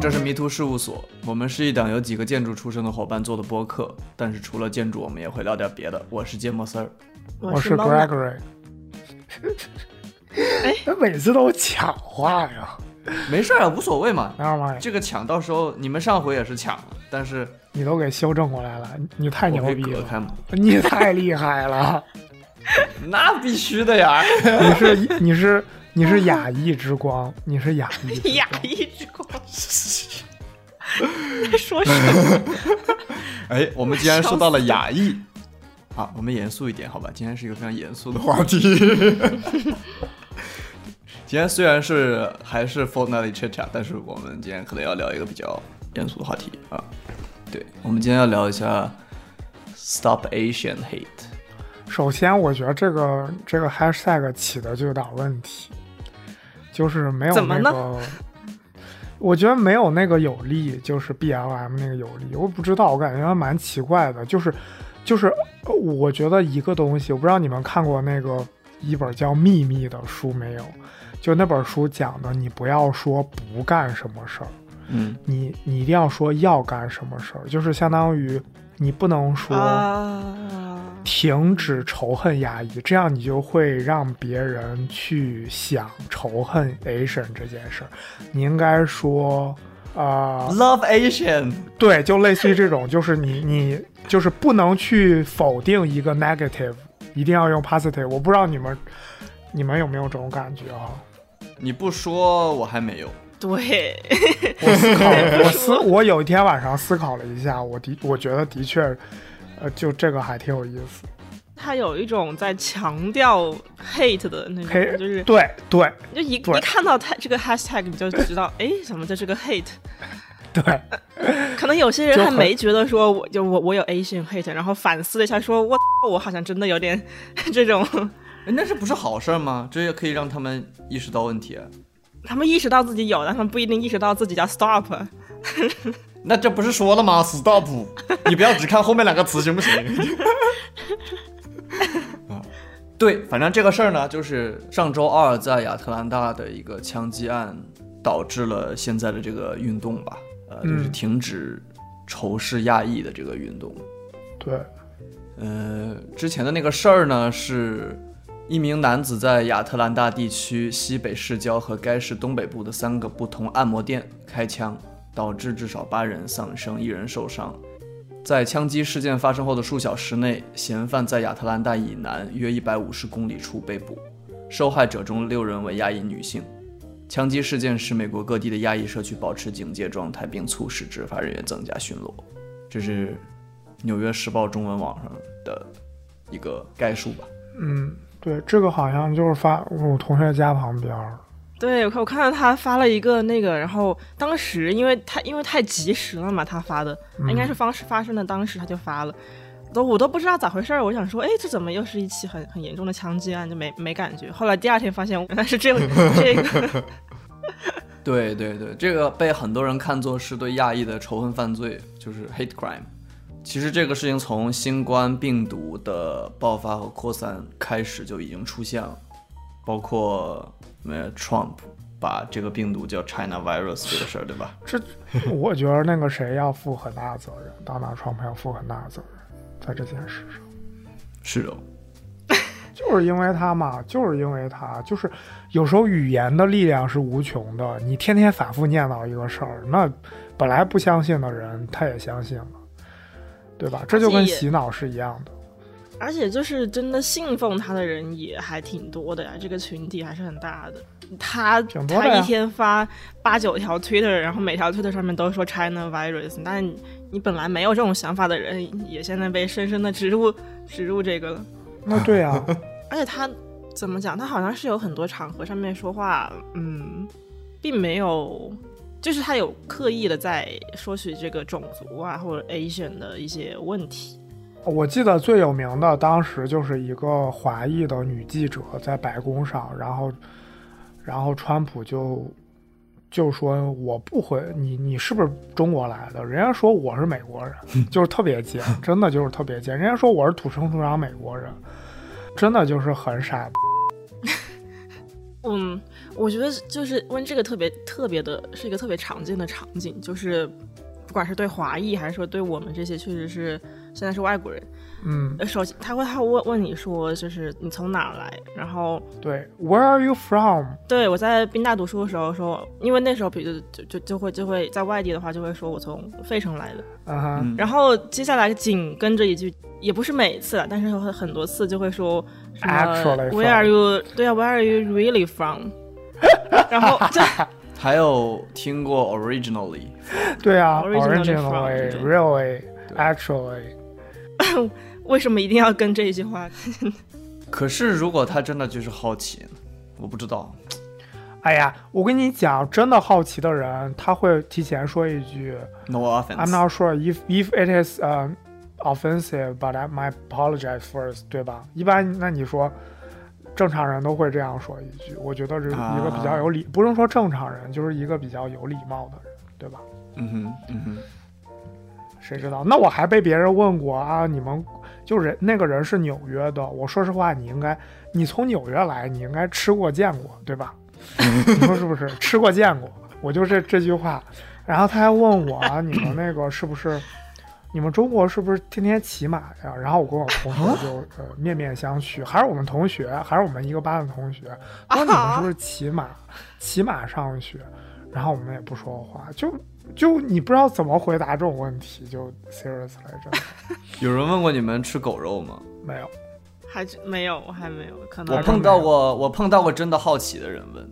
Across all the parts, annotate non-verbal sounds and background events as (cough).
这是迷途事务所。我们是一档由几个建筑出身的伙伴做的播客，但是除了建筑，我们也会聊点别的。我是芥末丝儿，我是 Gregory。哎，(laughs) 他每次都抢话呀，没事儿啊，无所谓嘛。这个抢到时候你们上回也是抢，但是你都给修正过来了，你太牛逼了，你太厉害了。(laughs) 那必须的呀！你是你是你是雅逸之光，你是雅逸雅逸之光。(laughs) (laughs) 在说什么？(laughs) 哎，我们既然说到了雅逸，好，我们严肃一点，好吧？今天是一个非常严肃的话题。今天虽然是还是 Fortnite chat chat，但是我们今天可能要聊一个比较严肃的话题啊。对，我们今天要聊一下 Stop Asian Hate。首先，我觉得这个这个 hashtag 起的就有点问题，就是没有那个。我觉得没有那个有力，就是 B L M 那个有力，我不知道，我感觉还蛮奇怪的。就是，就是，我觉得一个东西，我不知道你们看过那个一本叫《秘密》的书没有？就那本书讲的，你不要说不干什么事儿，嗯，你你一定要说要干什么事儿，就是相当于你不能说。停止仇恨压抑，这样你就会让别人去想仇恨 Asian 这件事儿。你应该说，啊，Love Asian，对，就类似于这种，就是你 (laughs) 你就是不能去否定一个 negative，一定要用 positive。我不知道你们你们有没有这种感觉啊？你不说我还没有。对，我思考，(laughs) 我思，我有一天晚上思考了一下，我的我觉得的确。呃，就这个还挺有意思。他有一种在强调 hate 的那种，就是对对，就一一看到他这个 hashtag，你就知道，哎，什么这是个 hate？(laughs) 对，(laughs) 可能有些人还没觉得说，我就我我有 Asian hate，然后反思了一下，说我我好像真的有点这种，那这不是好事吗？这也可以让他们意识到问题。他们意识到自己有，但他们不一定意识到自己叫 stop。(laughs) 那这不是说了吗？Stop！你不要只看后面两个词，行不行？(laughs) 啊，对，反正这个事儿呢，就是上周二在亚特兰大的一个枪击案，导致了现在的这个运动吧，呃，就是停止仇视亚裔的这个运动。对，呃，之前的那个事儿呢，是一名男子在亚特兰大地区西北市郊和该市东北部的三个不同按摩店开枪。导致至少八人丧生，一人受伤。在枪击事件发生后的数小时内，嫌犯在亚特兰大以南约一百五十公里处被捕。受害者中六人为亚裔女性。枪击事件使美国各地的亚裔社区保持警戒状态，并促使执法人员增加巡逻。这是《纽约时报》中文网上的一个概述吧？嗯，对，这个好像就是发我同学家旁边。对，我看我看到他发了一个那个，然后当时因为他因为太及时了嘛，他发的应该是方式发生的当时他就发了，都我都不知道咋回事儿，我想说，哎，这怎么又是一起很很严重的枪击案，就没没感觉。后来第二天发现原来是这这个，(laughs) 对对对，这个被很多人看作是对亚裔的仇恨犯罪，就是 hate crime。其实这个事情从新冠病毒的爆发和扩散开始就已经出现了，包括。那 Trump 把这个病毒叫 China virus 这个事儿，对吧？这 (laughs) 我觉得那个谁要负很大的责任，Donald Trump 要负很大的责任，在这件事上。是的，就是因为他嘛，就是因为他，就是有时候语言的力量是无穷的。你天天反复念叨一个事儿，那本来不相信的人他也相信了，对吧？这就跟洗脑是一样的。而且就是真的信奉他的人也还挺多的呀，这个群体还是很大的。他他一天发八九条 Twitter，然后每条 Twitter 上面都说 China virus，但你本来没有这种想法的人，也现在被深深的植入植入这个了。(laughs) 那对啊，而且他怎么讲？他好像是有很多场合上面说话，嗯，并没有，就是他有刻意的在说起这个种族啊或者 Asian 的一些问题。我记得最有名的，当时就是一个华裔的女记者在白宫上，然后，然后川普就就说我不回你，你是不是中国来的？人家说我是美国人，(laughs) 就是特别贱，真的就是特别贱。人家说我是土生土长美国人，真的就是很傻。(laughs) 嗯，我觉得就是问这个特别特别的，是一个特别常见的场景，就是不管是对华裔还是说对我们这些确实是现在是外国人。嗯，首先他会他会问问你说，就是你从哪来，然后对，Where are you from？对我在宾大读书的时候说，因为那时候比如就就就会就会在外地的话就会说我从费城来的，嗯哼，然后接下来紧跟着一句，也不是每次了，但是会很多次就会说，Actually Where are you？对啊，Where are you really from？然后这还有听过 Originally？对啊，Originally，Really，Actually。为什么一定要跟这一句话？可是如果他真的就是好奇，我不知道。哎呀，我跟你讲，真的好奇的人，他会提前说一句 “No offense”。I'm not sure if if it is uh offensive, but I might apologize first，对吧？一般那你说，正常人都会这样说一句。我觉得是一个比较有礼，不能说正常人，就是一个比较有礼貌的人，对吧？嗯哼，嗯哼。谁知道？那我还被别人问过啊！你们就人那个人是纽约的。我说实话，你应该，你从纽约来，你应该吃过见过，对吧？(laughs) 你说是不是？吃过见过，我就这这句话。然后他还问我啊，你们那个是不是？你们中国是不是天天骑马呀？然后我跟我同学就呃面面相觑，还是我们同学，还是我们一个班的同学。说你们是不是骑马？(laughs) 骑马上学？然后我们也不说话，就。就你不知道怎么回答这种问题，就 serious 来着。(laughs) 有人问过你们吃狗肉吗？没有，还没有，我还没有。可能我碰到过，我碰到过真的好奇的人问，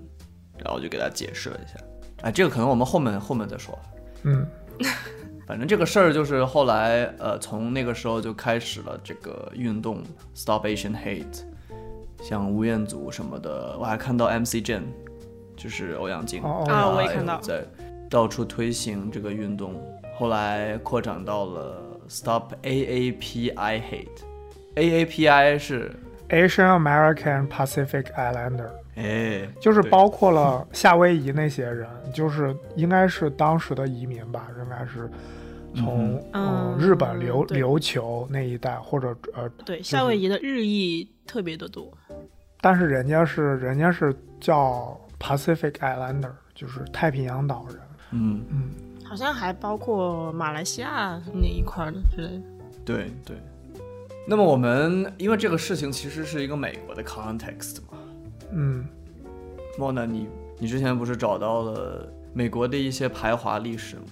然后我就给他解释了一下。哎，这个可能我们后面后面再说。嗯，(laughs) 反正这个事儿就是后来，呃，从那个时候就开始了这个运动，Stop Asian Hate，像吴彦祖什么的，我还看到 MC Jin，就是欧阳靖啊，我也看到在。到处推行这个运动，后来扩展到了 Stop AAPI Hate，AAPI 是 Asian American Pacific Islander，哎，就是包括了夏威夷那些人，就是应该是当时的移民吧，应该是从嗯日本琉琉球那一带，或者呃，对，夏威夷的日裔特别的多，但是人家是人家是叫 Pacific Islander，就是太平洋岛人。嗯嗯，好像还包括马来西亚那一块的之类的。对对。那么我们因为这个事情其实是一个美国的 context 嘛。嗯。莫娜，你你之前不是找到了美国的一些排华历史吗？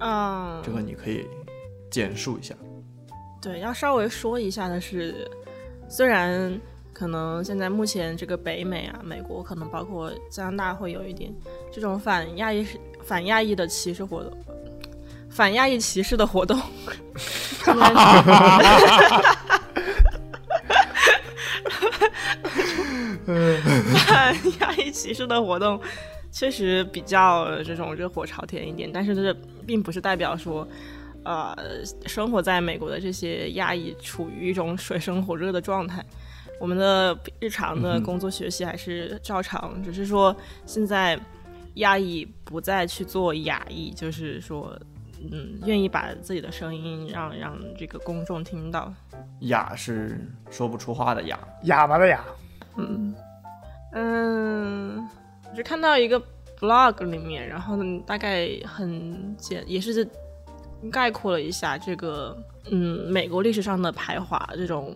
嗯。这个你可以简述一下。对，要稍微说一下的是，虽然。可能现在目前这个北美啊，美国可能包括加拿大会有一点这种反亚裔、反亚裔的歧视活动，(laughs) 反亚裔歧视的活动。反亚裔歧视的活动确实比较这种热火朝天一点，但是这并不是代表说，呃，生活在美国的这些亚裔处于一种水深火热的状态。我们的日常的工作学习还是照常，只是说现在亚裔不再去做亚裔，就是说，嗯，愿意把自己的声音让让这个公众听到。哑是说不出话的哑，哑巴的哑。嗯嗯，我就看到一个 blog 里面，然后呢，大概很简，也是概括了一下这个，嗯，美国历史上的排华这种。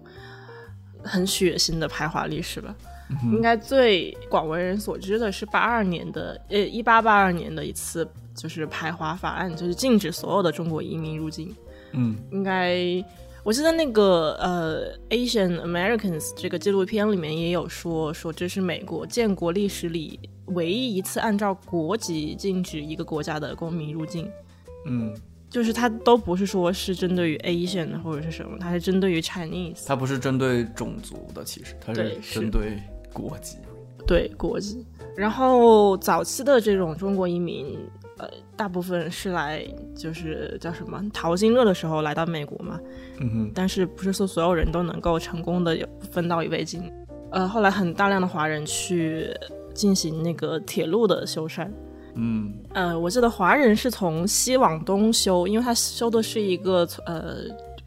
很血腥的排华历史吧，应该最广为人所知的是八二年的，呃，一八八二年的一次就是排华法案，就是禁止所有的中国移民入境。嗯，应该我记得那个呃《Asian Americans》这个纪录片里面也有说，说这是美国建国历史里唯一一次按照国籍禁止一个国家的公民入境。嗯。就是它都不是说是针对于 Asian 或者是什么，它是针对于 Chinese。它不是针对种族的，其实它是针对国籍。对国籍。然后早期的这种中国移民，呃，大部分是来就是叫什么淘金热的时候来到美国嘛。嗯哼。但是不是说所有人都能够成功的分到一杯金。呃，后来很大量的华人去进行那个铁路的修缮。嗯，呃，我记得华人是从西往东修，因为他修的是一个呃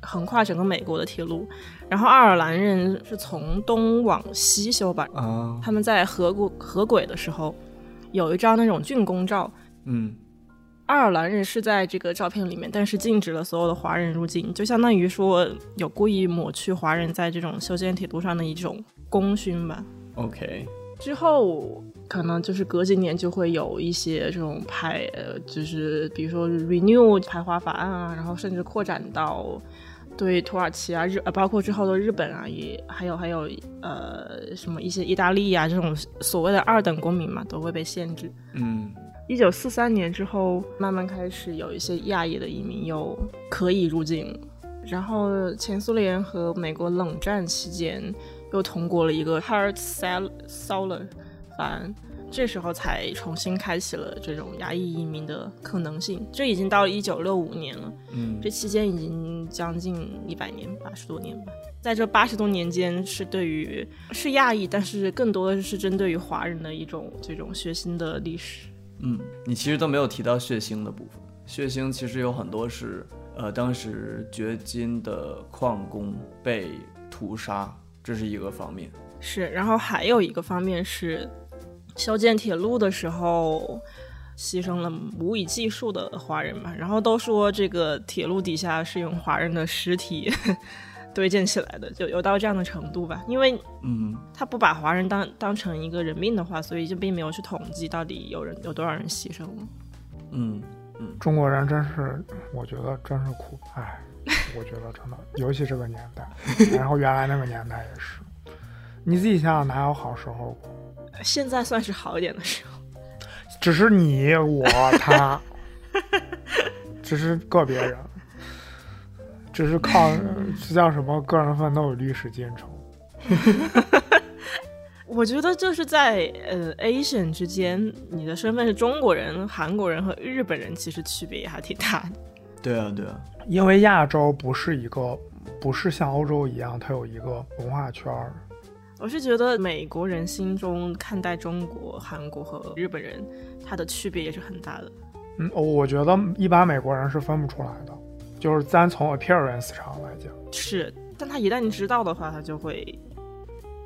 横跨整个美国的铁路。然后爱尔兰人是从东往西修吧，啊，他们在河谷河轨的时候有一张那种竣工照，嗯，爱尔兰人是在这个照片里面，但是禁止了所有的华人入境，就相当于说有故意抹去华人在这种修建铁路上的一种功勋吧。OK，之后可能就是隔几年就会有一些这种排，呃，就是比如说 renew 排华法案啊，然后甚至扩展到。对土耳其啊，日呃，包括之后的日本啊，也还有还有呃，什么一些意大利啊这种所谓的二等公民嘛，都会被限制。嗯，一九四三年之后，慢慢开始有一些亚裔的移民又可以入境。然后前苏联和美国冷战期间又通过了一个 Hart-Celler 法案。这时候才重新开启了这种亚裔移民的可能性。这已经到了一九六五年了，嗯，这期间已经将近一百年，八十多年吧。在这八十多年间，是对于是亚裔，但是更多的是针对于华人的一种这种血腥的历史。嗯，你其实都没有提到血腥的部分。血腥其实有很多是，呃，当时掘金的矿工被屠杀，这是一个方面。是，然后还有一个方面是。修建铁路的时候，牺牲了无以计数的华人嘛，然后都说这个铁路底下是用华人的尸体 (laughs) 堆建起来的，就有到这样的程度吧。因为，嗯，他不把华人当当成一个人命的话，所以就并没有去统计到底有人有多少人牺牲了。嗯嗯，中国人真是，我觉得真是苦，哎，我觉得真的，尤其这个年代，然后原来那个年代也是，你自己想想，哪有好时候过？现在算是好一点的时候，(laughs) 只是你我他，只是个别人，只是靠这 (laughs) 叫什么个人奋斗与历史进程。(laughs) 我觉得就是在呃 Asian 之间，你的身份是中国人、韩国人和日本人，其实区别也还挺大的。对啊，对啊，因为亚洲不是一个，不是像欧洲一样，它有一个文化圈儿。我是觉得美国人心中看待中国、韩国和日本人，他的区别也是很大的。嗯，我觉得一般美国人是分不出来的，就是单从 appearance 上来讲是，但他一旦知道的话，他就会，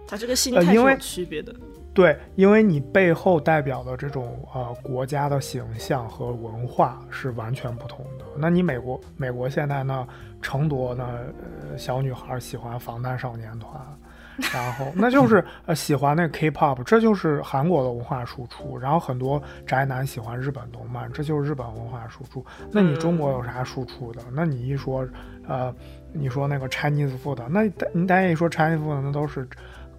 他这个心态是有区别的。对，因为你背后代表的这种呃国家的形象和文化是完全不同的。那你美国，美国现在呢，成多呢，呃，小女孩喜欢防弹少年团。然后，(laughs) 那就是呃喜欢那个 K-pop，这就是韩国的文化输出。然后很多宅男喜欢日本动漫，这就是日本文化输出。那你中国有啥输出的？那你一说，呃，你说那个 Chinese food，那你大家一说 Chinese food，那都是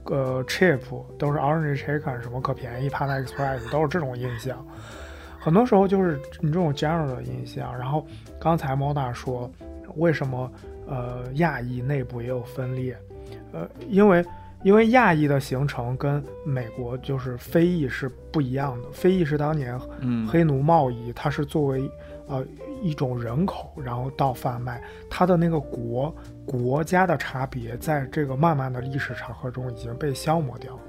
呃 cheap，都是 Orange Chicken，什么可便宜，Panda Express，都是这种印象。很多时候就是你这种 general 的印象。然后刚才猫大说，为什么呃亚裔内部也有分裂？呃，因为因为亚裔的形成跟美国就是非裔是不一样的。非裔是当年黑奴贸易，它是作为呃一种人口，然后到贩卖，它的那个国国家的差别，在这个漫漫的历史长河中已经被消磨掉了。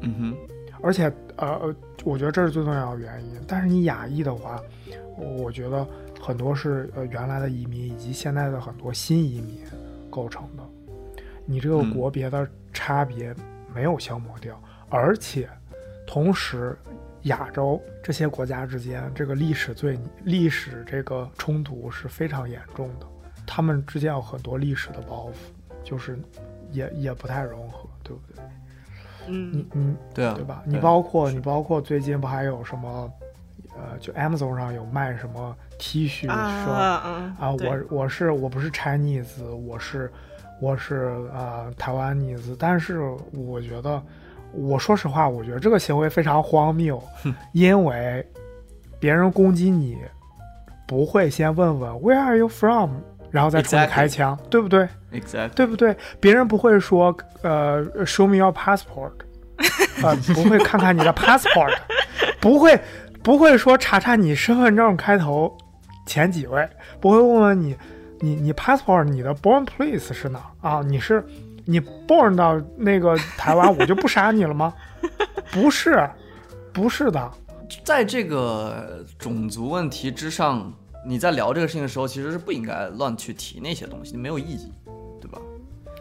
嗯哼，而且呃，我觉得这是最重要的原因。但是你亚裔的话，我觉得很多是呃原来的移民以及现在的很多新移民构成的。你这个国别的差别没有消磨掉，而且同时，亚洲这些国家之间这个历史最历史这个冲突是非常严重的，他们之间有很多历史的包袱，就是也也不太融合，对不对？嗯，你你对啊，对吧？你包括你包括最近不还有什么，呃，就 Amazon 上有卖什么 T 恤，说啊，我我是我不是 Chinese，我是。我是呃台湾女子，但是我觉得，我说实话，我觉得这个行为非常荒谬，(laughs) 因为别人攻击你，不会先问问 Where are you from，然后再冲你开枪，对不对？Exactly，对不对？别人不会说呃 Show me your passport，(laughs) 呃不会看看你的 passport，不会不会说查查你身份证开头前几位，不会问问你。你你 passport 你的 born place 是哪啊？你是你 born 到那个台湾，我就不杀你了吗？(laughs) 不是，不是的，在这个种族问题之上，你在聊这个事情的时候，其实是不应该乱去提那些东西，没有意义，对吧？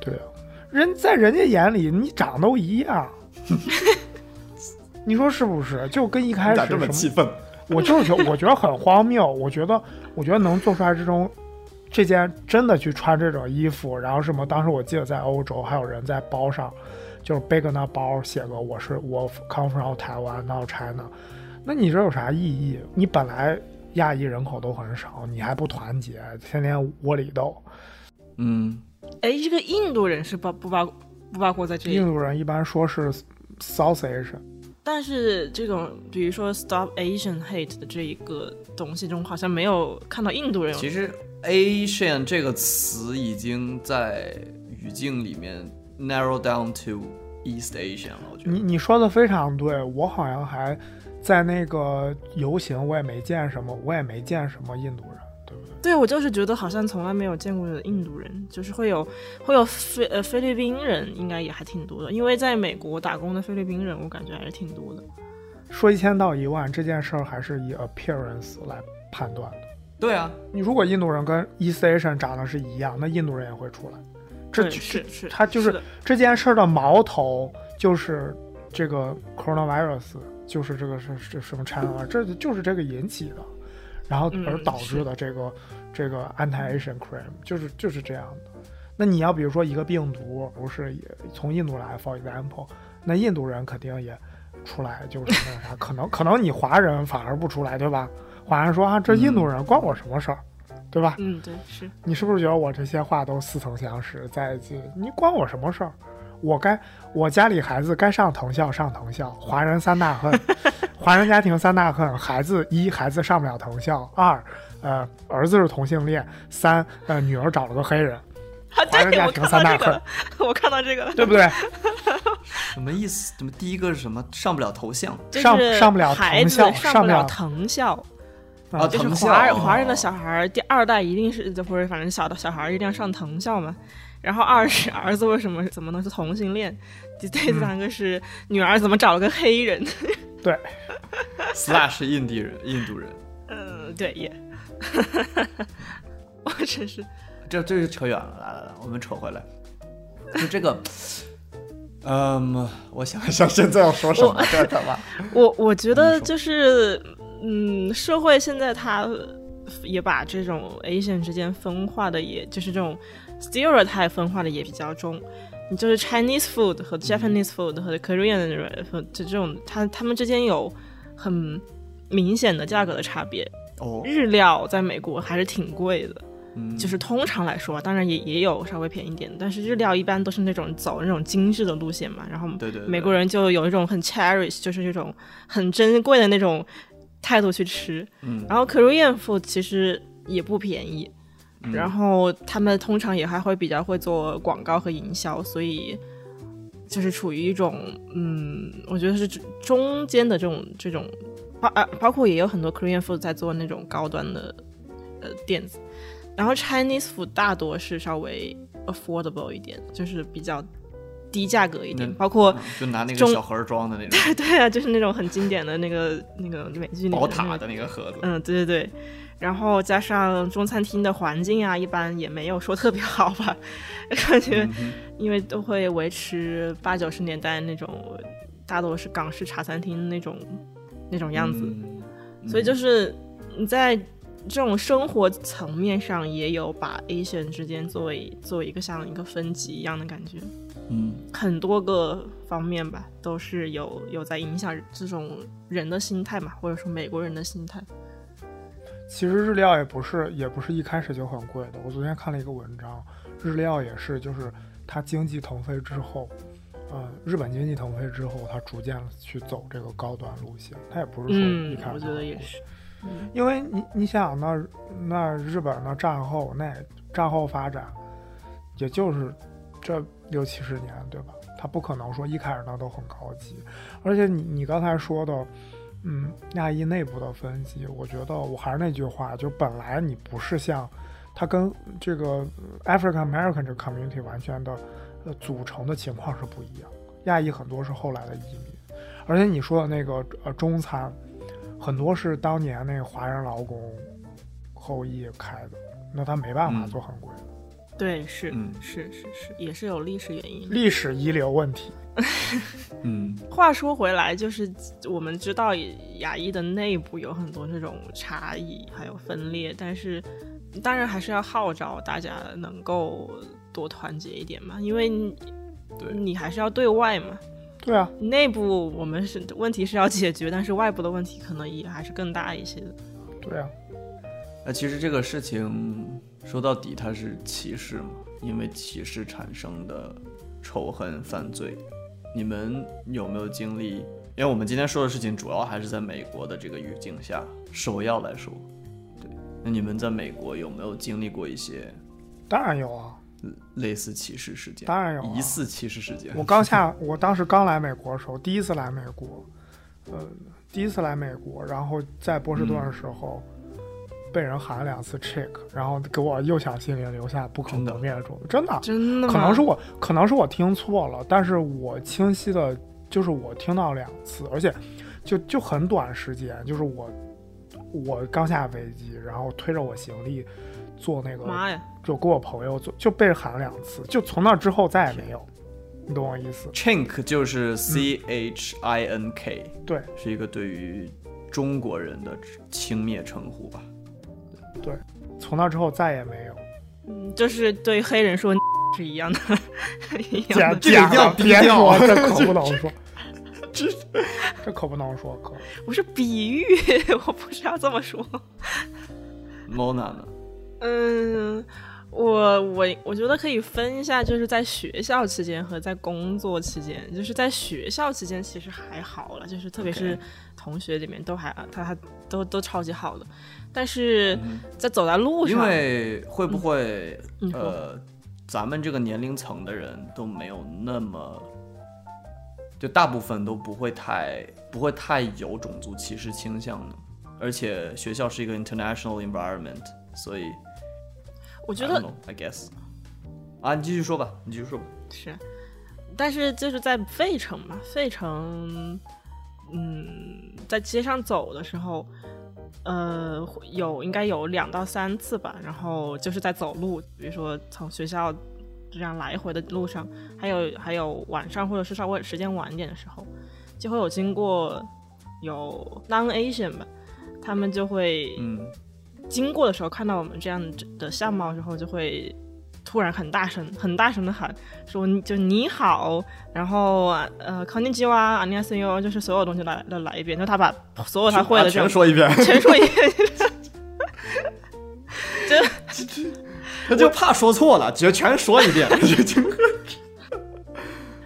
对啊，人在人家眼里你长都一样，你说是不是？就跟一开始这么气愤，我就是觉我觉得很荒谬。我觉得，我觉得能做出来这种这件真的去穿这种衣服，然后什么？当时我记得在欧洲还有人在包上就是背个那包，写个我是我 come from 台湾 now China，那你这有啥意义？你本来。亚裔人口都很少，你还不团结，天天窝里斗。嗯，哎，这个印度人是包不包不包括在这里？印度人一般说是 South Asian，但是这种比如说 Stop Asian Hate 的这一个东西中，好像没有看到印度人。其实 Asian 这个词已经在语境里面 narrow down to East Asian 了。我觉得你你说的非常对，我好像还。在那个游行，我也没见什么，我也没见什么印度人，对不对？对，我就是觉得好像从来没有见过印度人，就是会有会有菲呃菲律宾人，应该也还挺多的。因为在美国打工的菲律宾人，我感觉还是挺多的。说一千道一万，这件事儿还是以 appearance 来判断的。对啊，你如果印度人跟 East Asian 长得是一样，那印度人也会出来。这是是，他就是这件事儿的矛头，就是这个 coronavirus。就是这个是是什么 China，这就是这个引起的，然后而导致的这个这个 anti-Asian crime，就是就是这样的。那你要比如说一个病毒不是也从印度来，for example，那印度人肯定也出来就是那啥，(laughs) 可能可能你华人反而不出来，对吧？华人说啊，这印度人关我什么事儿，对吧？嗯，对，是你是不是觉得我这些话都似曾相识？在一起，你关我什么事儿？我该我家里孩子该上藤校上藤校，华人三大恨，(laughs) 华人家庭三大恨，孩子一孩子上不了藤校，二呃儿子是同性恋，三呃女儿找了个黑人，华人家庭三大恨，我看到这个了，对不对？什么意思？怎么第一个是什么？上不了头像，上上不了藤校，上不了藤校。啊，就是华人华人的小孩第二代一定是或者反正小的小孩一定要上藤校嘛。然后二是儿子为什么怎么能是同性恋？第第三个是女儿怎么找了个黑人？对，slash 印地人，印度人。嗯，对也。(laughs) 我真是，这这就扯远了。来来来，我们扯回来。就这个，(laughs) 嗯，我想一想，现在要说什么？这怎么？(laughs) 我我觉得就是，嗯，社会现在它也把这种 Asian 之间分化的，也就是这种。Stereotype 分化的也比较重，你就是 Chinese food 和 Japanese food 和 Korean 的这这种，它它们之间有很明显的价格的差别。哦，日料在美国还是挺贵的，嗯，就是通常来说，当然也也有稍微便宜点，但是日料一般都是那种走那种精致的路线嘛。然后，对对，美国人就有一种很 cherish，就是这种很珍贵的那种态度去吃。嗯，然后 Korean food 其实也不便宜。然后他们通常也还会比较会做广告和营销，所以就是处于一种嗯，我觉得是中间的这种这种包啊，包括也有很多 Korean food 在做那种高端的呃店子，然后 Chinese food 大多是稍微 affordable 一点，就是比较低价格一点，包括就拿那个小盒装的那种，对 (laughs) 对啊，就是那种很经典的那个那个美剧宝塔的那个盒子，嗯，对对对。然后加上中餐厅的环境啊，一般也没有说特别好吧，(laughs) 感觉因为都会维持八九十年代那种，大多是港式茶餐厅那种那种样子，所以就是你在这种生活层面上也有把 Asian 之间作为作为一个像一个分级一样的感觉，嗯，很多个方面吧，都是有有在影响这种人的心态嘛，或者说美国人的心态。其实日料也不是，也不是一开始就很贵的。我昨天看了一个文章，日料也是，就是它经济腾飞之后，呃，日本经济腾飞之后，它逐渐去走这个高端路线。它也不是说一开始。我觉得也是。因为你你想，那那日本的战后那战后发展，也就是这六七十年，对吧？它不可能说一开始那都很高级。而且你你刚才说的。嗯，亚裔内部的分析，我觉得我还是那句话，就本来你不是像，它跟这个 African American 这个 community 完全的呃组成的情况是不一样。亚裔很多是后来的移民，而且你说的那个呃中餐，很多是当年那个华人劳工后裔开的，那他没办法做很贵的。对，是，是是是，也是有历史原因，历史遗留问题。嗯，(laughs) 话说回来，就是我们知道牙医的内部有很多这种差异，还有分裂，但是当然还是要号召大家能够多团结一点嘛，因为对你还是要对外嘛。对啊，内部我们是问题是要解决，但是外部的问题可能也还是更大一些的。对啊，那其实这个事情。说到底，它是歧视嘛？因为歧视产生的仇恨犯罪，你们有没有经历？因为我们今天说的事情主要还是在美国的这个语境下，首要来说，对。那你们在美国有没有经历过一些？当然有啊，类似歧视事件。当然有，疑似歧视事件。我刚下，我当时刚来美国的时候，第一次来美国，呃，第一次来美国，然后在波士顿的时候。被人喊了两次 chick，然后给我幼小心灵留下不可磨灭的种子。真的，真的，可能是我，可能是我听错了，但是我清晰的，就是我听到两次，而且就就很短时间，就是我我刚下飞机，然后推着我行李坐那个，妈呀，就跟我朋友坐，就被喊了两次，就从那之后再也没有，你懂我意思？chink 就是 c h i n k，对，是一个对于中国人的轻蔑称呼吧。对，从那之后再也没有。嗯，就是对黑人说是一样的，一样的。这个要别说，(laughs) 这可不能说。这这可不能说，可。我是比喻，我不是要这么说。Mona 呢？嗯，我我我觉得可以分一下，就是在学校期间和在工作期间。就是在学校期间其实还好了，就是特别是同学里面都还他他都都超级好的。但是在走在路上，因为会不会呃，咱们这个年龄层的人都没有那么，就大部分都不会太不会太有种族歧视倾向的，而且学校是一个 international environment，所以我觉得 I guess 啊，你继续说吧，你继续说吧。是，但是就是在费城嘛，费城，嗯，在街上走的时候。呃，有应该有两到三次吧，然后就是在走路，比如说从学校这样来回的路上，还有还有晚上或者是稍微时间晚一点的时候，就会有经过有 non Asian 吧，他们就会嗯经过的时候看到我们这样的相貌之后就会。突然很大声、很大声的喊说：“就你好，然后呃，康定基哇，阿尼亚森哟，就是所有东西来都来一遍。”就他把所有他会的全说一遍，全说一遍。就他就怕说错了，就全说一遍。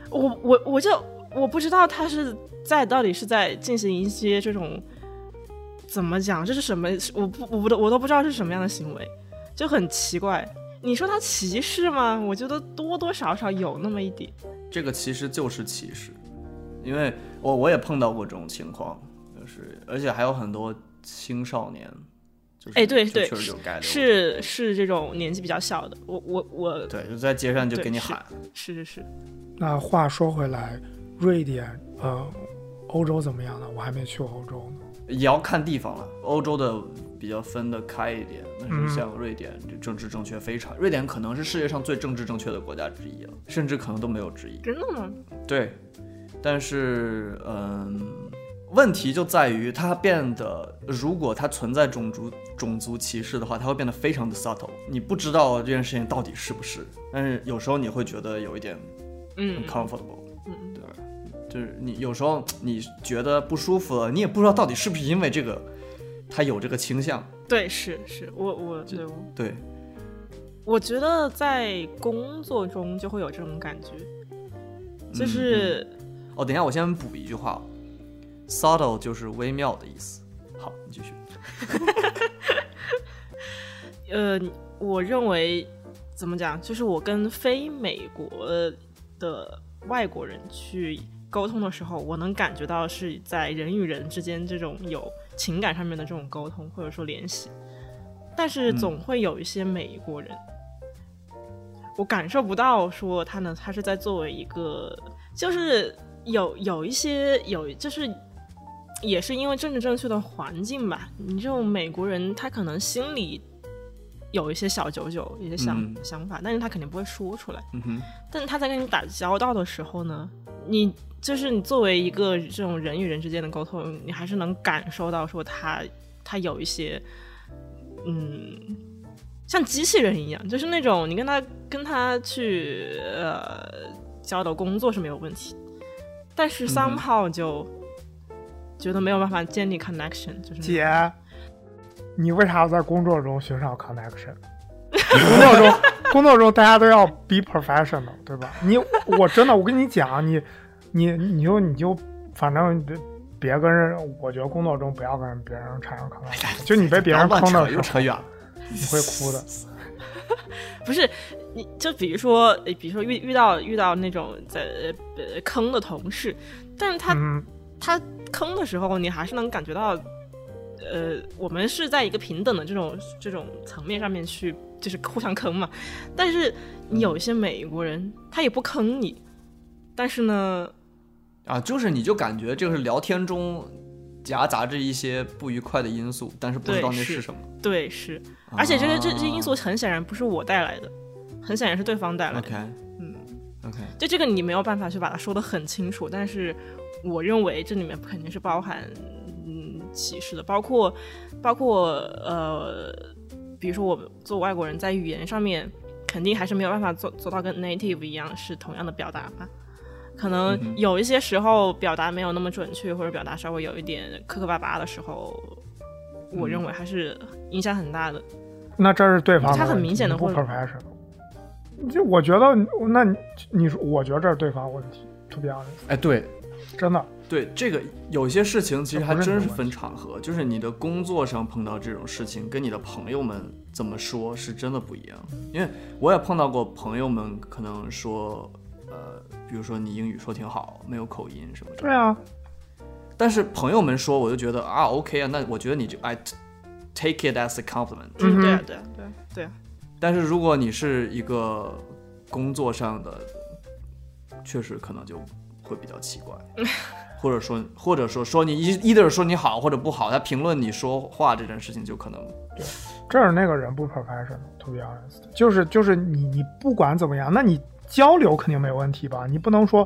我我我就我不知道他是在到底是在进行一些这种怎么讲，这是什么？我不我不都我都不知道是什么样的行为，就很奇怪。你说他歧视吗？我觉得多多少少有那么一点。这个其实就是歧视，因为我我也碰到过这种情况，就是而且还有很多青少年，就是哎对对，是是是这种年纪比较小的，我我我对就在街上就给你喊，是是是。那话说回来，瑞典呃，欧洲怎么样呢？我还没去过欧洲呢。也要看地方了，欧洲的比较分得开一点。那是像瑞典，就政治正确非常。瑞典可能是世界上最政治正确的国家之一了，甚至可能都没有之一。真的吗？对，但是嗯，问题就在于它变得，如果它存在种族种族歧视的话，它会变得非常的 subtle。你不知道这件事情到底是不是，但是有时候你会觉得有一点嗯 comfortable。对就是你有时候你觉得不舒服了，你也不知道到底是不是因为这个，他有这个倾向。对，是是，我我对对，我觉得在工作中就会有这种感觉，就是哦，等一下，我先补一句话，subtle 就是微妙的意思。好，你继续。(laughs) 呃，我认为怎么讲，就是我跟非美国的外国人去。沟通的时候，我能感觉到是在人与人之间这种有情感上面的这种沟通或者说联系，但是总会有一些美国人，我感受不到说他呢，他是在作为一个，就是有有一些有就是也是因为政治正确的环境吧，你这种美国人他可能心里有一些小九九，一些想想法，但是他肯定不会说出来。但他在跟你打交道的时候呢，你就是你作为一个这种人与人之间的沟通，你还是能感受到说他他有一些，嗯，像机器人一样，就是那种你跟他跟他去呃交流工作是没有问题，但是 somehow 就觉得没有办法建立 connection，就是姐。你为啥要在工作中寻找 connection？工作中，工作中大家都要 be professional，对吧？你，我真的，我跟你讲，你，你，你就，你就，反正别别跟人，我觉得工作中不要跟别人产生 connection，就你被别人坑的，又扯远了，你会哭的。不是，你就比如说，比如说遇遇到遇到那种在呃坑的同事，但是他他坑的时候，你还是能感觉到。呃，我们是在一个平等的这种这种层面上面去，就是互相坑嘛。但是你有一些美国人，他也不坑你，但是呢，啊，就是你就感觉这个是聊天中夹杂着一些不愉快的因素，但是不知道那是什么。对，是，而且这个这这些因素很显然不是我带来的，很显然是对方带来的。OK，嗯，OK，就这个你没有办法去把它说得很清楚，但是我认为这里面肯定是包含嗯。歧视的，包括，包括呃，比如说我们做外国人，在语言上面肯定还是没有办法做做到跟 native 一样是同样的表达吧。可能有一些时候表达没有那么准确，或者表达稍微有一点磕磕巴巴的时候，我认为还是影响很大的。那这是对方他很明显的不 professional。就我觉得，那你你说，我觉得这是对方问题。To be honest，哎，对，真的。对这个有些事情其实还真是分场合，就是你的工作上碰到这种事情，跟你的朋友们怎么说是真的不一样。因为我也碰到过朋友们可能说，呃，比如说你英语说挺好，没有口音什么的。对啊。但是朋友们说，我就觉得啊，OK 啊，那我觉得你就 I take it as a compliment。嗯，对啊，对啊，对啊，对啊。但是如果你是一个工作上的，确实可能就会比较奇怪。(laughs) 或者说，或者说说你一 either 说你好或者不好，他评论你说话这件事情就可能对，这儿那个人不 professional，to be honest，就是就是你你不管怎么样，那你交流肯定没问题吧？你不能说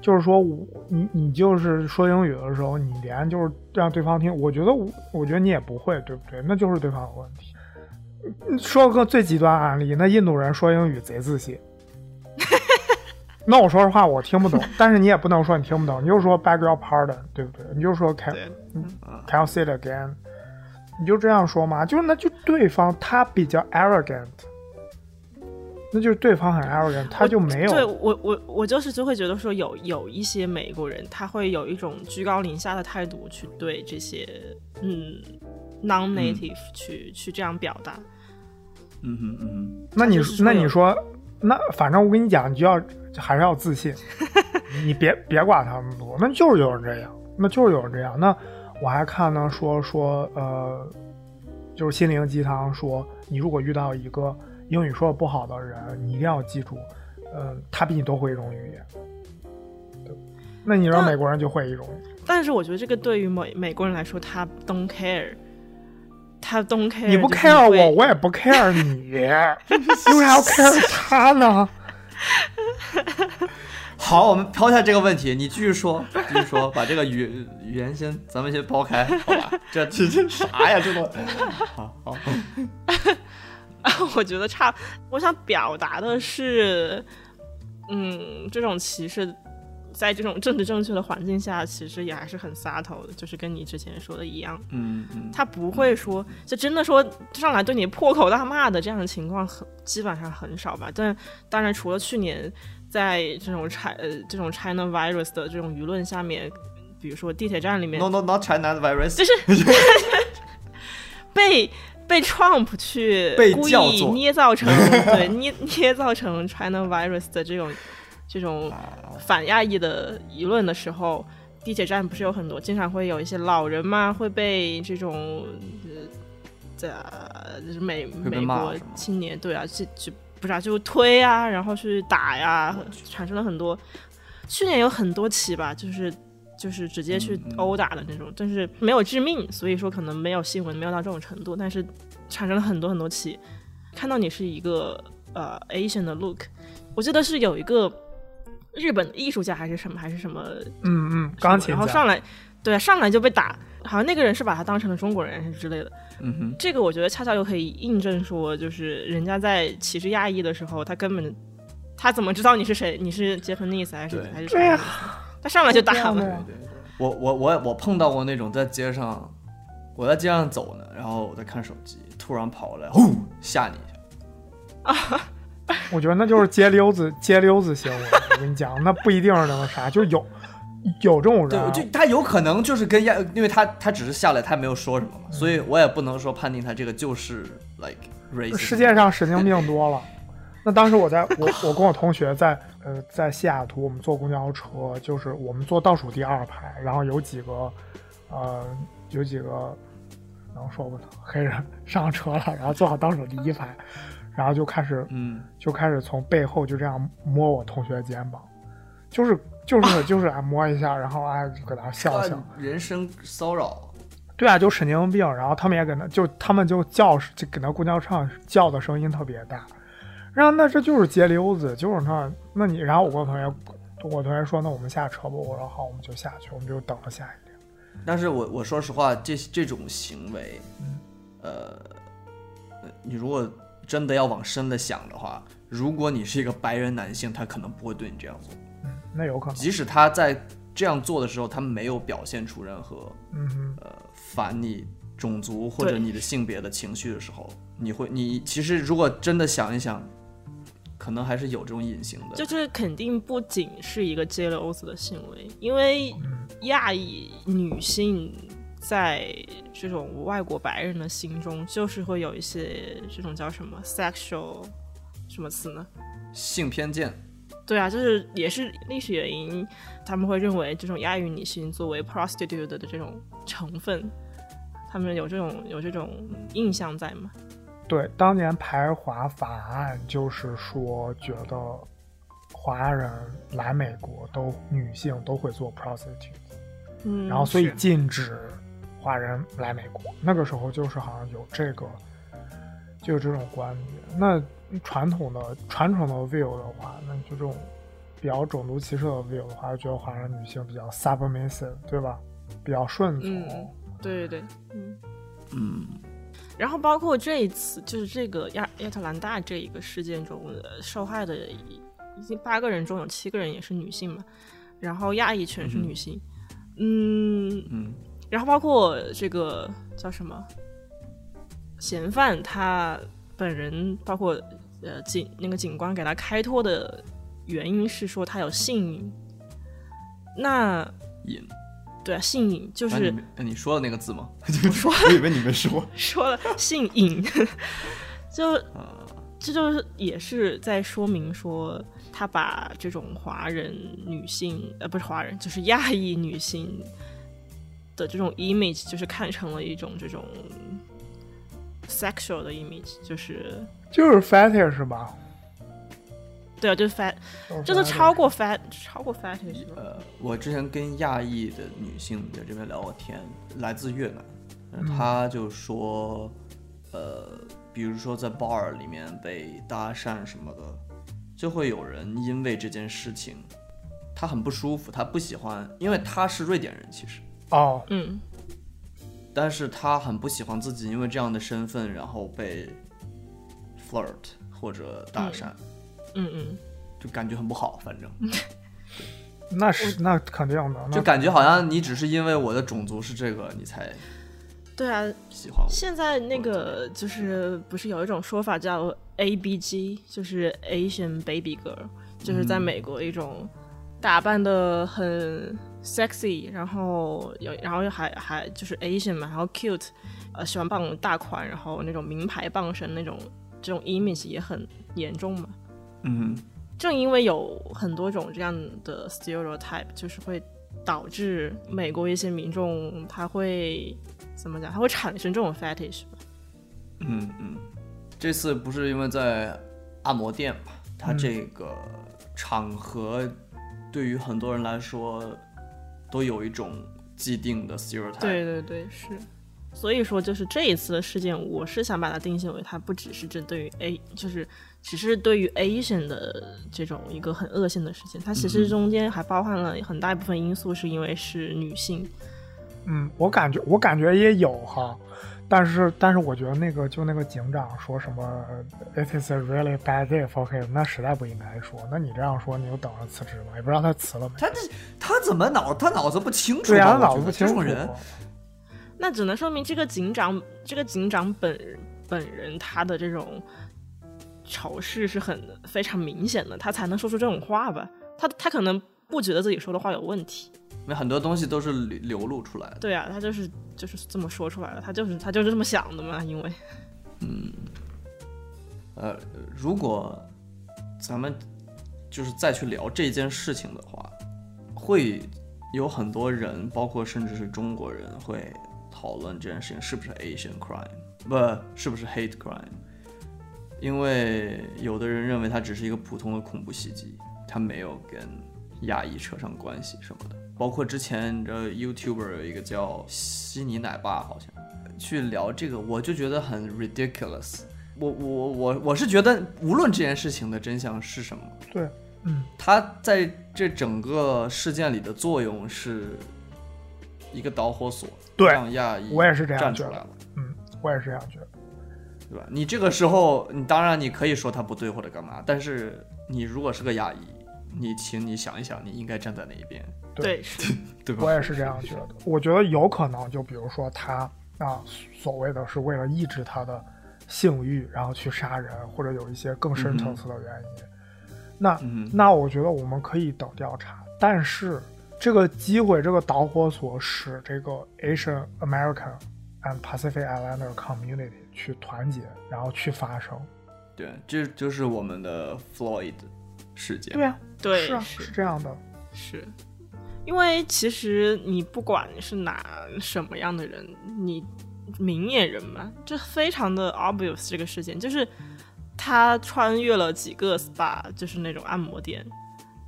就是说我你你就是说英语的时候，你连就是让对方听，我觉得我我觉得你也不会，对不对？那就是对方有问题。说个最极端案例，那印度人说英语贼自信。(laughs) 那我说实话，我听不懂，但是你也不能说你听不懂，你就说 beg your pardon，对不对？你就说 can can you say it again？你就这样说嘛，就是那就对方他比较 arrogant，那就是对方很 arrogant，他就没有。对我我我就是就会觉得说有有一些美国人他会有一种居高临下的态度去对这些嗯 non-native 去去这样表达。嗯哼嗯哼，那你那你说那反正我跟你讲，你就要。还是要自信，(laughs) 你别别管他们多，那就是有人这样，那就是有人这样。那我还看呢，说说呃，就是心灵鸡汤，说你如果遇到一个英语说的不好的人，你一定要记住，呃，他比你多会一种语言。那你说美国人就会一种？但是我觉得这个对于美美国人来说，他 don't care，他 don't care。你不 care 我，我也不 care 你，(laughs) 为啥要 care 他呢？(laughs) 好，我们抛下这个问题，你继续说，继续说，把这个语语言先，咱们先抛开，好吧？这这 (laughs) 这啥呀？这都好好。(laughs) 我觉得差，我想表达的是，嗯，这种歧视，在这种政治正确的环境下，其实也还是很洒脱的，就是跟你之前说的一样，嗯嗯，他不会说，就真的说上来对你破口大骂的这样的情况，很基本上很少吧？但当然，除了去年。在这种 China 呃这种 China virus 的这种舆论下面，比如说地铁站里面，no no not China virus，就是 (laughs) (laughs) 被被 Trump 去故意捏造成 (laughs) 对捏捏造成 China virus 的这种这种反亚裔的舆论的时候，地铁站不是有很多经常会有一些老人嘛，会被这种呃就是美美国青年对啊去去。不是啊，就推啊，然后去打呀，产生了很多。去年有很多起吧，就是就是直接去殴打的那种，但是没有致命，所以说可能没有新闻，没有到这种程度，但是产生了很多很多起。看到你是一个呃 Asian 的 look，我记得是有一个日本的艺术家还是什么还是什么，嗯嗯，钢琴，然后上来，对，上来就被打，好像那个人是把他当成了中国人之类的。嗯哼，这个我觉得恰恰又可以印证说，就是人家在歧视亚裔的时候，他根本他怎么知道你是谁？你是杰弗尼斯还是还是谁？他上来就打了。对对，我我我我碰到过那种在街上，我在街上走呢，然后我在看手机，突然跑过来，呼吓你一下。啊，我觉得那就是街溜子街溜子行为。我跟你讲，那不一定是那个啥，就有。有这种人，对，就他有可能就是跟亚，因为他他只是下来，他没有说什么嘛，所以我也不能说判定他这个就是 like race。世界上神经病多了。那当时我在我我跟我同学在呃在西雅图，我们坐公交车，就是我们坐倒数第二排，然后有几个呃有几个能说不能黑人上车了，然后坐好倒数第一排，然后就开始嗯就开始从背后就这样摸我同学肩膀，就是。就是就是啊，摸一下，然后啊，搁那笑笑。人身骚扰。对啊，就神经病。然后他们也搁那，就他们就叫，就搁那公交车上叫的声音特别大。然后那这就是街溜子，就是那那你，然后我跟我同学，我同学说，那我们下车吧。我说好，我们就下去，我们就等着下一辆。但是我我说实话，这这种行为，呃，你如果真的要往深了想的话，如果你是一个白人男性，他可能不会对你这样做。那有可能，即使他在这样做的时候，他没有表现出任何，嗯呃，反你种族或者你的性别的情绪的时候，你会，你其实如果真的想一想，可能还是有这种隐形的。就是肯定不仅是一个 jealous 的行为，因为亚裔女性在这种外国白人的心中，就是会有一些这种叫什么 sexual 什么词呢？性偏见。对啊，就是也是历史原因，他们会认为这种亚裔女性作为 prostitute 的这种成分，他们有这种有这种印象在吗？对，当年排华法案就是说，觉得华人来美国都女性都会做 prostitute，嗯，然后所以禁止华人来美国。那个时候就是好像有这个，就有这种观点。那。传统的传统的 view 的话，那就这种比较种族歧视的 view 的话，就觉得华人女性比较 submissive，对吧？比较顺从。嗯，对对对，嗯嗯。然后包括这一次，就是这个亚亚特兰大这一个事件中受害的，已经八个人中有七个人也是女性嘛。然后亚裔全是女性。嗯嗯。然后包括这个叫什么嫌犯，他本人包括。呃，警那个警官给他开脱的原因是说他有性瘾。那瘾，对啊，性瘾就是你说的那个字吗？(laughs) 我说，我以为你没说。(laughs) 说了性瘾，就 (laughs) 这就是也是在说明说他把这种华人女性呃不是华人就是亚裔女性的这种 image 就是看成了一种这种 sexual 的 image，就是。就是 fetish 是吧？对啊，就是 fat，就是超过 fat，超过 fetish。呃，我之前跟亚裔的女性在这边聊过天，来自越南，她就说，呃，比如说在 bar 里面被搭讪什么的，就会有人因为这件事情，她很不舒服，她不喜欢，因为她是瑞典人，其实哦，嗯，但是她很不喜欢自己因为这样的身份，然后被。flirt 或者搭讪，嗯嗯嗯，就感觉很不好，反正，(laughs) 那是那肯定的，就感觉好像你只是因为我的种族是这个，你才，对啊，喜欢我。现在那个就是不是有一种说法叫 ABG，就是 Asian Baby Girl，就是在美国一种打扮的很 sexy，然后有然后还还就是 Asian 嘛，然后 cute，呃，喜欢傍大款，然后那种名牌傍身那种。这种 image 也很严重嘛，嗯，正因为有很多种这样的 stereotype，就是会导致美国一些民众他会怎么讲？他会产生这种 fetish 吧？嗯嗯，这次不是因为在按摩店嘛，他这个场合对于很多人来说都有一种既定的 stereotype，对对对，是。所以说，就是这一次的事件，我是想把它定性为，它不只是针对于 A，就是只是对于 Asian 的这种一个很恶性的事情，它其实中间还包含了很大一部分因素，是因为是女性。嗯，我感觉我感觉也有哈，但是但是我觉得那个就那个警长说什么 It is a really bad day for him，那实在不应该说。那你这样说，你就等着辞职吧，也不知道他辞了没。他这他怎么脑他脑子不清楚？对呀，脑子不清楚。那只能说明这个警长，这个警长本本人他的这种仇视是很非常明显的，他才能说出这种话吧？他他可能不觉得自己说的话有问题，那很多东西都是流流露出来的。对啊，他就是就是这么说出来的，他就是他就是这么想的嘛。因为，嗯，呃，如果咱们就是再去聊这件事情的话，会有很多人，包括甚至是中国人会。讨论这件事情是不是 Asian crime，不是不是 hate crime，因为有的人认为它只是一个普通的恐怖袭击，它没有跟亚裔扯上关系什么的。包括之前这 YouTuber 有一个叫悉尼奶爸，好像去聊这个，我就觉得很 ridiculous。我我我我是觉得，无论这件事情的真相是什么，对，嗯，他在这整个事件里的作用是。一个导火索，让亚裔我也是这样站出来了。嗯，我也是这样觉得，对吧？你这个时候，你当然你可以说他不对或者干嘛，但是你如果是个亚裔，你请你想一想，你应该站在哪一边？对，(laughs) 对吧？我也是这样觉得。我觉得有可能，就比如说他啊，所谓的是为了抑制他的性欲，然后去杀人，或者有一些更深层次的原因。那那我觉得我们可以等调查，但是。这个机会，这个导火索使这个 Asian American and Pacific Islander community 去团结，然后去发声。对，这就是我们的 Floyd 事件。对啊，对，是啊是这样的。是，因为其实你不管是哪什么样的人，你明眼人嘛，这非常的 obvious。这个事件就是他穿越了几个 SPA，就是那种按摩店。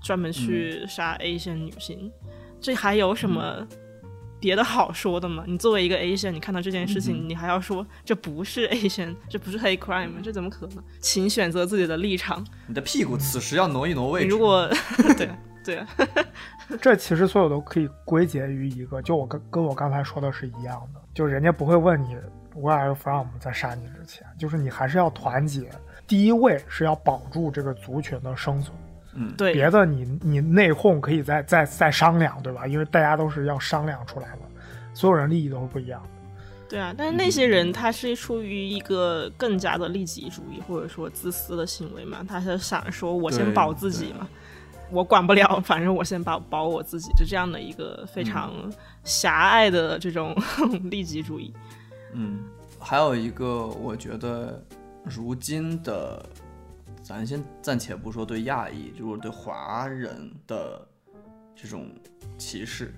专门去杀 Asian 女性，这还有什么别的好说的吗？你作为一个 Asian，你看到这件事情，你还要说这不是 Asian，这不是 hate crime？这怎么可能？请选择自己的立场。你的屁股此时要挪一挪位置。如果对 (laughs) 对，(laughs) 这其实所有都可以归结于一个，就我跟跟我刚才说的是一样的，就人家不会问你 Where are you from，在杀你之前，就是你还是要团结，第一位是要保住这个族群的生存。嗯，对，别的你你内讧可以再再再商量，对吧？因为大家都是要商量出来的，所有人利益都是不一样的。对啊，但是那些人他是出于一个更加的利己主义或者说自私的行为嘛，他是想说我先保自己嘛，我管不了，反正我先保保我自己，就这样的一个非常狭隘的这种 (laughs) 利己主义。嗯，还有一个，我觉得如今的。咱先暂且不说对亚裔，就是对华人的这种歧视，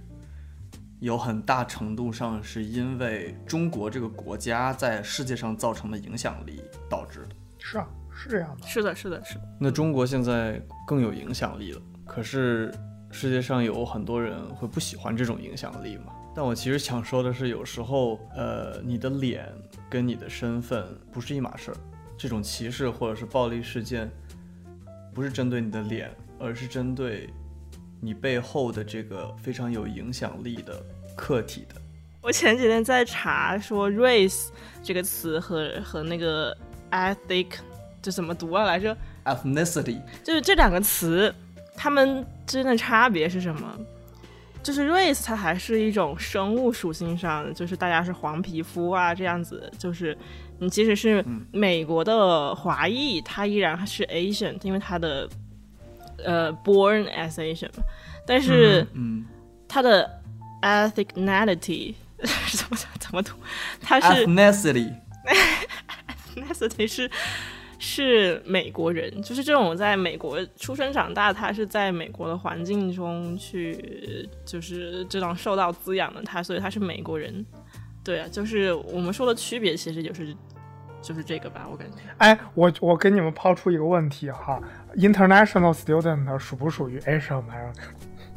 有很大程度上是因为中国这个国家在世界上造成的影响力导致的。是啊，是这样的。是的，是的，是的。那中国现在更有影响力了，可是世界上有很多人会不喜欢这种影响力嘛？但我其实想说的是，有时候，呃，你的脸跟你的身份不是一码事儿。这种歧视或者是暴力事件，不是针对你的脸，而是针对你背后的这个非常有影响力的客体的。我前几天在查，说 race 这个词和和那个 ethnic 这怎么读啊来着？ethnicity 就是这两个词，它们之间的差别是什么？就是 race 它还是一种生物属性上，就是大家是黄皮肤啊这样子，就是。你即使是美国的华裔，他依然是 Asian，因为他的呃 born as Asian。但是，嗯，他的 ethnicity (laughs) 怎么怎么读？他是 ethnicity，ethnicity (laughs) 是是美国人，就是这种在美国出生长大，他是在美国的环境中去，就是这种受到滋养的他，所以他是美国人。对啊，就是我们说的区别，其实就是就是这个吧，我感觉。哎，我我给你们抛出一个问题哈，international student 属不属于 Asian American？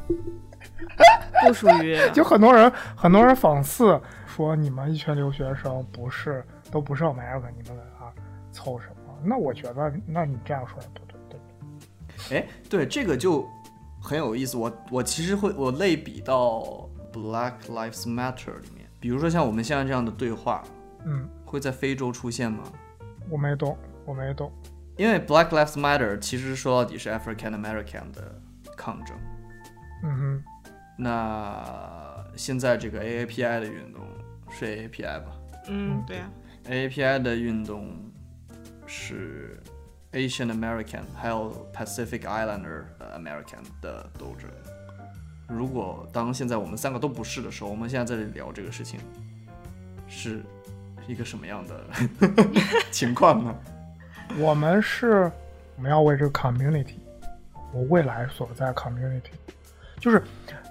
(laughs) 不属于。(laughs) 就很多人很多人讽刺说，你们一群留学生不是都不是 American，你们啊凑什么？那我觉得，那你这样说也不对，对对？哎，对，这个就很有意思。我我其实会我类比到 Black Lives Matter 里面，比如说像我们现在这样的对话，嗯，会在非洲出现吗？我没懂，我没懂。因为 Black Lives Matter 其实说到底是 African American 的抗争。嗯哼。那现在这个 AAPI 的运动是 AAPI 吧？嗯，对呀。AAPI 的运动是 Asian American 还有 Pacific Islander American 的斗争。如果当现在我们三个都不是的时候，我们现在在这里聊这个事情，是一个什么样的 (laughs) 情况呢？我们是，我们要为这个 community，我未来所在 community，就是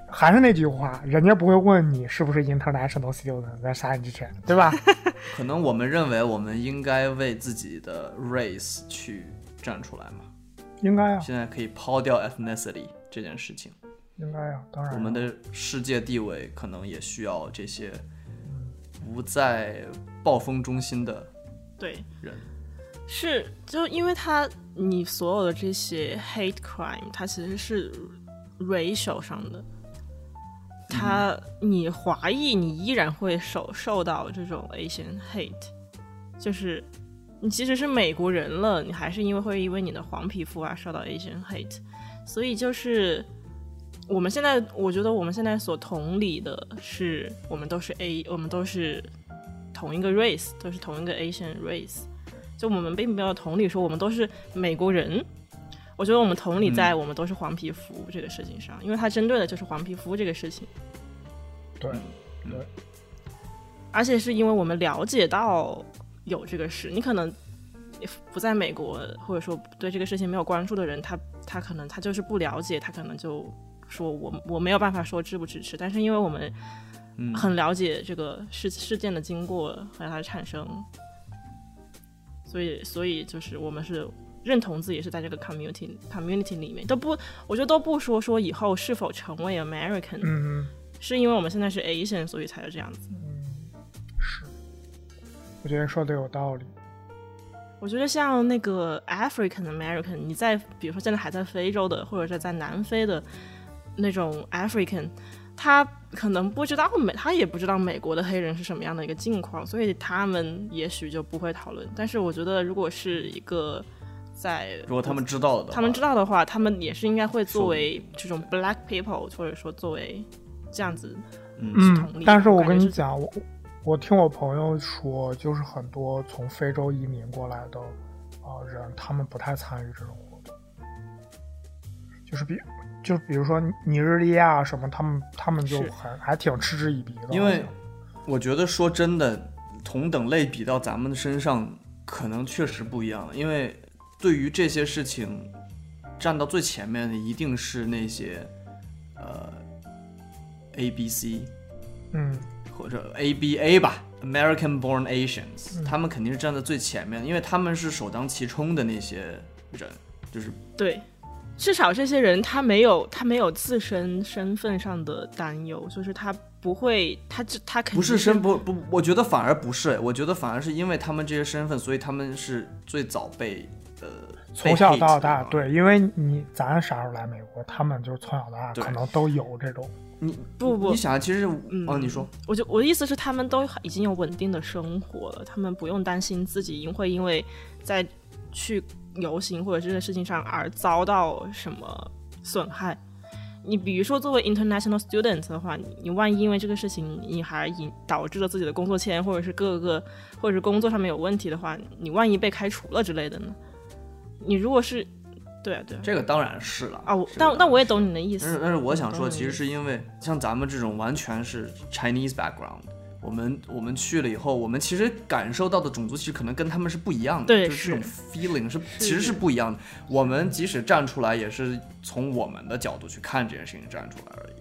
还是那句话，人家不会问你是不是 international student 在杀你之前，对吧？(laughs) 可能我们认为我们应该为自己的 race 去站出来嘛？应该啊。现在可以抛掉 ethnicity 这件事情。应该啊，当然。我们的世界地位可能也需要这些不在暴风中心的对人。是，就因为他，你所有的这些 hate crime，它其实是 racial 上的。他，你华裔，你依然会受受到这种 Asian hate，就是你即使是美国人了，你还是因为会因为你的黄皮肤啊受到 Asian hate。所以就是我们现在，我觉得我们现在所同理的是，我们都是 A，我们都是同一个 race，都是同一个 Asian race。就我们并没有同理说我们都是美国人，我觉得我们同理在我们都是黄皮肤这个事情上，因为它针对的就是黄皮肤这个事情。对，对。而且是因为我们了解到有这个事，你可能不在美国，或者说对这个事情没有关注的人，他他可能他就是不了解，他可能就说我我没有办法说支不支持，但是因为我们很了解这个事事件的经过和它的产生。所以，所以就是我们是认同自己是在这个 community community 里面，都不，我觉得都不说说以后是否成为 American，嗯是因为我们现在是 Asian，所以才是这样子。嗯，是，我觉得说的有道理。我觉得像那个 African American，你在比如说现在还在非洲的，或者是在南非的那种 African。他可能不知道美，他也不知道美国的黑人是什么样的一个境况，所以他们也许就不会讨论。但是我觉得，如果是一个在如果他们知道的，他们知道的话，他们也是应该会作为这种 black people，或者说作为这样子嗯，但是我跟你讲，我我听我朋友说，就是很多从非洲移民过来的啊人，他们不太参与这种活动，就是比。就比如说尼日利亚什么，他们他们就很还挺嗤之以鼻的。因为我觉得说真的，同等类比到咱们的身上，可能确实不一样。因为对于这些事情，站到最前面的一定是那些呃 A B C，嗯，或者 A B A 吧，American Born Asians，他们肯定是站在最前面，因为他们是首当其冲的那些人，就是对。至少这些人他没有他没有自身身份上的担忧，就是他不会，他这他肯定不是身不不，我觉得反而不是，我觉得反而是因为他们这些身份，所以他们是最早被呃从小到大对，因为你咱啥时候来美国，他们就是从小到大可能都有这种，你不不，你想其实哦，你说，我就我的意思是他们都已经有稳定的生活了，他们不用担心自己因会因为在去。游行或者这件事情上而遭到什么损害？你比如说，作为 international student 的话，你万一因为这个事情，你还引导致了自己的工作签，或者是各个，或者是工作上面有问题的话，你万一被开除了之类的呢？你如果是，对啊，对啊，这个当然是了啊。但但我也懂你的意思。但是但是我想说，其实是因为像咱们这种完全是 Chinese background。我们我们去了以后，我们其实感受到的种族其实可能跟他们是不一样的，对，就是这种 feeling 是其实是不一样的。我们即使站出来，也是从我们的角度去看这件事情站出来而已。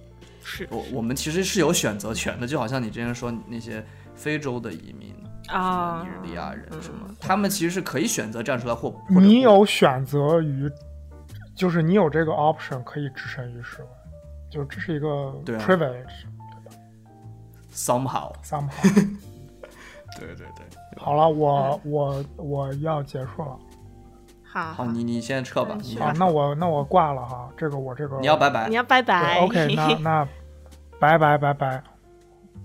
是我我们其实是有选择权的，就好像你之前说那些非洲的移民啊，尼日利亚人什么，他们其实是可以选择站出来或你有选择于，就是你有这个 option 可以置身于世外。就这是一个 privilege。Somehow somehow。(laughs) 对对对。好了，我我我要结束了。好，好，你你先撤吧。好，那我那我挂了哈。这个我这个你要拜拜，你要拜拜。OK，那 (laughs) 那拜拜拜拜。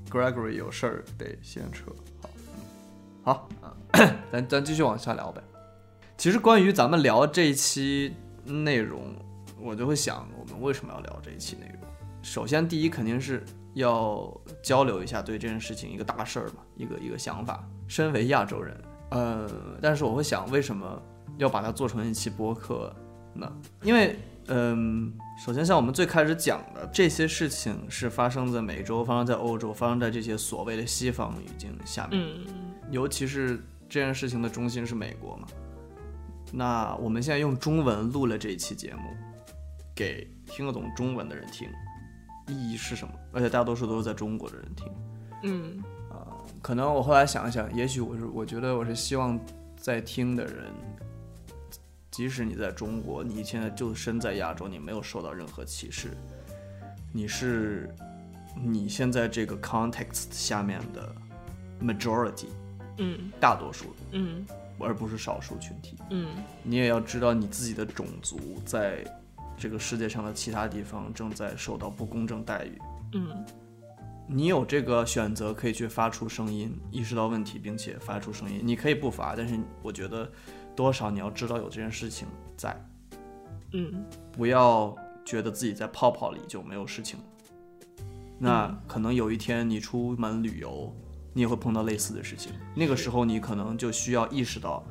Gregory 有事儿得先撤。好，好，咱咱继续往下聊呗。其实关于咱们聊这一期内容，我就会想，我们为什么要聊这一期内容？首先，第一肯定是要交流一下对这件事情一个大事儿嘛，一个一个想法。身为亚洲人，呃，但是我会想，为什么要把它做成一期播客呢？因为，嗯，首先像我们最开始讲的这些事情是发生在美洲，发生在欧洲，发生在这些所谓的西方语境下面，尤其是这件事情的中心是美国嘛。那我们现在用中文录了这一期节目，给听得懂中文的人听，意义是什么？而且大多数都是在中国的人听。嗯，啊，可能我后来想一想，也许我是我觉得我是希望在听的人，即使你在中国，你现在就身在亚洲，你没有受到任何歧视，你是你现在这个 context 下面的 majority，嗯，大多数，嗯。而不是少数群体。嗯，你也要知道你自己的种族在这个世界上的其他地方正在受到不公正待遇。嗯，你有这个选择，可以去发出声音，意识到问题，并且发出声音。你可以不发，但是我觉得多少你要知道有这件事情在。嗯，不要觉得自己在泡泡里就没有事情。那可能有一天你出门旅游。你也会碰到类似的事情，那个时候你可能就需要意识到，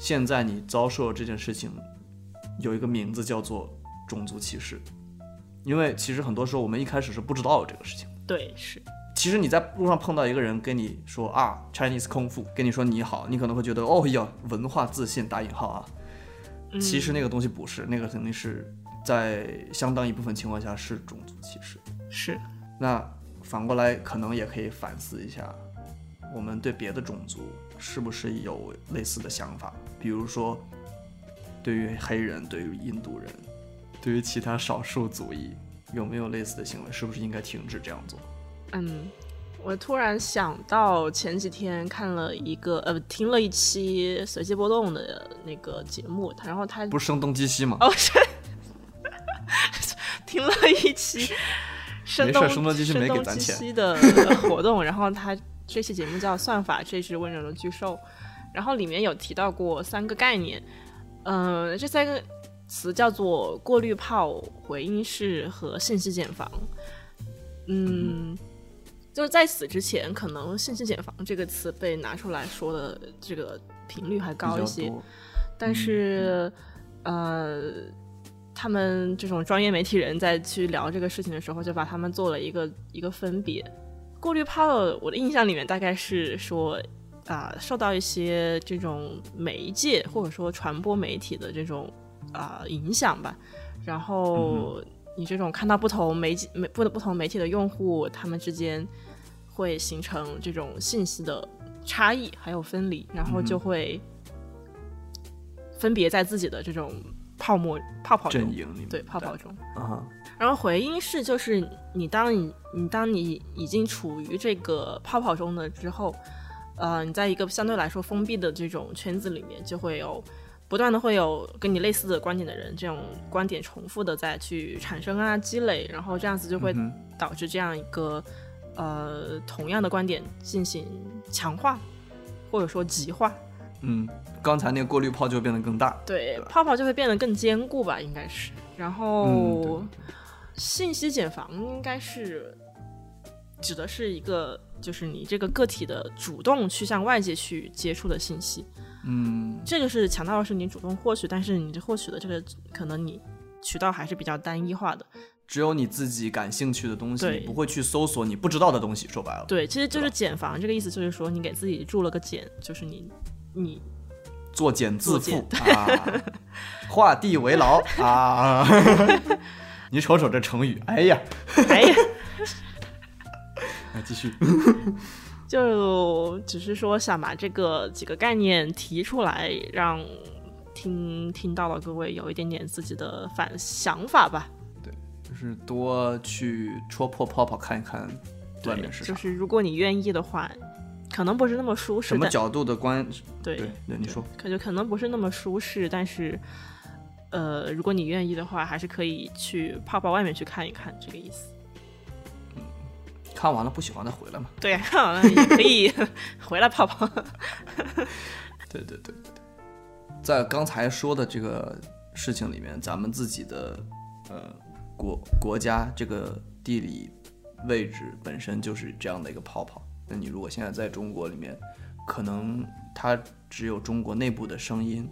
现在你遭受这件事情有一个名字叫做种族歧视，因为其实很多时候我们一开始是不知道有这个事情。对，是。其实你在路上碰到一个人跟你说啊，Chinese 空腹，跟你说你好，你可能会觉得哦呀，文化自信打引号啊。其实那个东西不是，那个肯定是在相当一部分情况下是种族歧视。是。那。反过来，可能也可以反思一下，我们对别的种族是不是有类似的想法？比如说，对于黑人、对于印度人、对于其他少数族裔，有没有类似的行为？是不是应该停止这样做？嗯，我突然想到前几天看了一个呃，听了一期随机波动的那个节目，然后他不是声东击西吗？哦，是，听了一期。声东声东击西的 (laughs) 活动，然后他这期节目叫《算法这是温柔的巨兽》，然后里面有提到过三个概念，嗯，这三个词叫做过滤泡、回音室和信息茧房。嗯，就是在此之前，可能信息茧房这个词被拿出来说的这个频率还高一些，但是呃。他们这种专业媒体人在去聊这个事情的时候，就把他们做了一个一个分别。过滤泡，我的印象里面大概是说，啊，受到一些这种媒介或者说传播媒体的这种啊影响吧。然后你这种看到不同媒媒不不同媒体的用户，他们之间会形成这种信息的差异还有分离，然后就会分别在自己的这种。泡沫泡泡中，对泡泡中啊，然后回音室就是你当你你当你已经处于这个泡泡中的之后，呃，你在一个相对来说封闭的这种圈子里面，就会有不断的会有跟你类似的观点的人，这种观点重复的再去产生啊积累，然后这样子就会导致这样一个呃同样的观点进行强化或者说极化。嗯，刚才那个过滤泡就变得更大，对，泡泡就会变得更坚固吧，应该是。然后，信息茧房应该是指的是一个，就是你这个个体的主动去向外界去接触的信息。嗯，这个是强调的是你主动获取，但是你这获取的这个可能你渠道还是比较单一化的，只有你自己感兴趣的东西，你不会去搜索你不知道的东西。说白了，对，其实就是茧房这个意思，就是说你给自己筑了个茧，就是你。你作茧自缚啊，(laughs) 画地为牢啊！(laughs) 你瞅瞅这成语，哎呀，哎呀，(laughs) 来继续，就只是说想把这个几个概念提出来，让听听到了各位有一点点自己的反想法吧。对，就就是多去戳破泡泡看一看外面是啥。就是如果你愿意的话，可能不是那么舒适。什么角度的观？对对，你说。可就可能不是那么舒适，但是，呃，如果你愿意的话，还是可以去泡泡外面去看一看，这个意思。嗯，看完了不喜欢再回来嘛？对，看完了也可以 (laughs) 回来泡泡。对对对对，在刚才说的这个事情里面，咱们自己的呃国国家这个地理位置本身就是这样的一个泡泡。那你如果现在在中国里面，可能它只有中国内部的声音，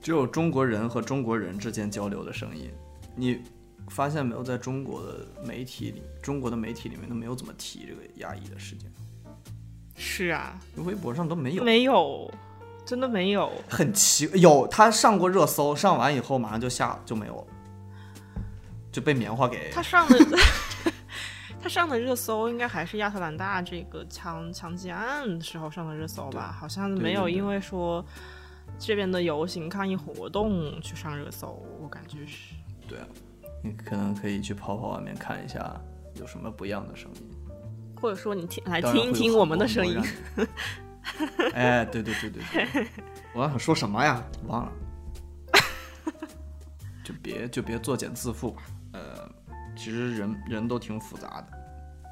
只有中国人和中国人之间交流的声音。你发现没有，在中国的媒体里，中国的媒体里面都没有怎么提这个亚裔的事件。是啊，微博上都没有，没有，真的没有。很奇，有他上过热搜，上完以后马上就下就没有了，就被棉花给他上的。(laughs) 他上的热搜应该还是亚特兰大这个枪枪击案时候上的热搜吧？好像没有因为说这边的游行抗议活动去上热搜，我感觉是。对啊，你可能可以去跑跑外面看一下有什么不一样的声音，或者说你听来听一听我们的声音。哎，(laughs) 对对对对对，我想说什么呀？忘了，就别就别作茧自缚吧。呃。其实人人都挺复杂的，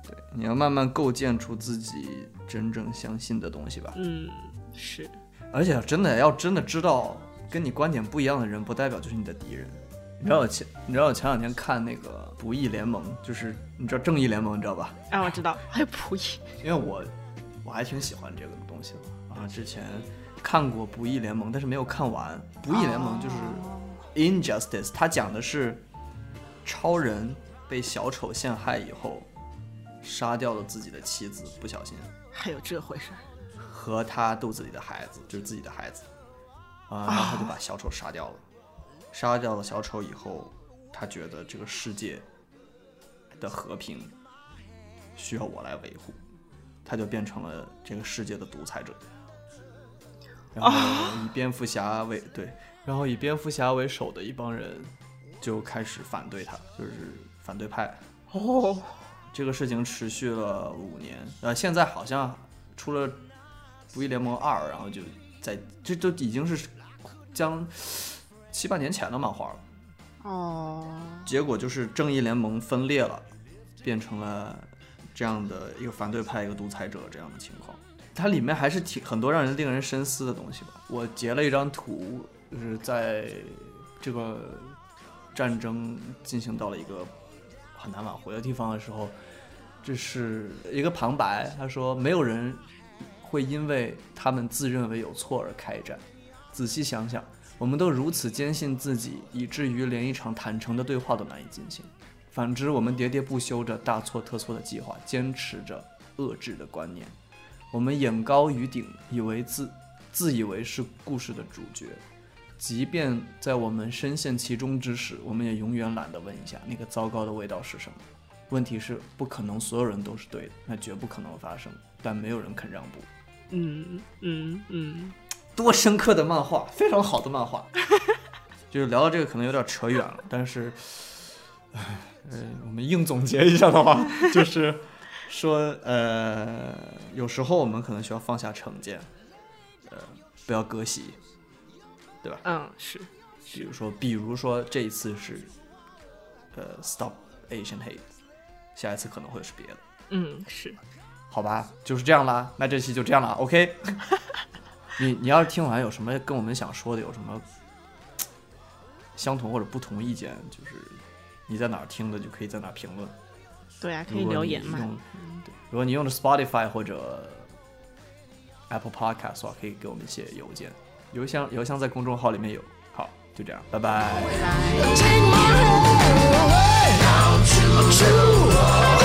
对，你要慢慢构建出自己真正相信的东西吧。嗯，是。而且真的要真的知道，跟你观点不一样的人，不代表就是你的敌人。你知道我前，你知道我前两天看那个《不义联盟》，就是你知道《正义联盟》，你知道吧？啊，我知道，还有《不义》。因为我我还挺喜欢这个东西的啊。之前看过《不义联盟》，但是没有看完。《不义联盟》就是 Injustice，它讲的是超人。被小丑陷害以后，杀掉了自己的妻子，不小心。还有这回事？和他肚子里的孩子，就是自己的孩子。啊，然后他就把小丑杀掉了。杀掉了小丑以后，他觉得这个世界的和平需要我来维护，他就变成了这个世界的独裁者。然后以蝙蝠侠为对，然后以蝙蝠侠为首的一帮人就开始反对他，就是。反对派哦，这个事情持续了五年，呃，现在好像出了《不义联盟二》，然后就在这都已经是将七八年前的漫画了。哦，结果就是正义联盟分裂了，变成了这样的一个反对派、一个独裁者这样的情况。它里面还是挺很多让人令人深思的东西吧。我截了一张图，就是在这个战争进行到了一个。很难挽回的地方的时候，这是一个旁白。他说：“没有人会因为他们自认为有错而开战。仔细想想，我们都如此坚信自己，以至于连一场坦诚的对话都难以进行。反之，我们喋喋不休着大错特错的计划，坚持着遏制的观念。我们眼高于顶，以为自自以为是故事的主角。”即便在我们深陷其中之时，我们也永远懒得问一下那个糟糕的味道是什么。问题是，不可能所有人都是对的，那绝不可能发生。但没有人肯让步。嗯嗯嗯，多深刻的漫画，非常好的漫画。(laughs) 就是聊到这个可能有点扯远了，但是，呃，我们硬总结一下的话，就是说，呃，有时候我们可能需要放下成见，呃，不要割席。对吧？嗯，是。比如说，比如说这一次是，呃，Stop Asian Hate，下一次可能会是别的。嗯，是。好吧，就是这样啦。那这期就这样了，OK。(laughs) 你你要是听完有什么跟我们想说的，有什么相同或者不同意见，就是你在哪儿听的，就可以在哪儿评论。对啊，可以留言嘛。对，如果你用的 Spotify 或者 Apple Podcast 的话，可以给我们写邮件。邮箱邮箱在公众号里面有，好，就这样，拜拜。拜拜。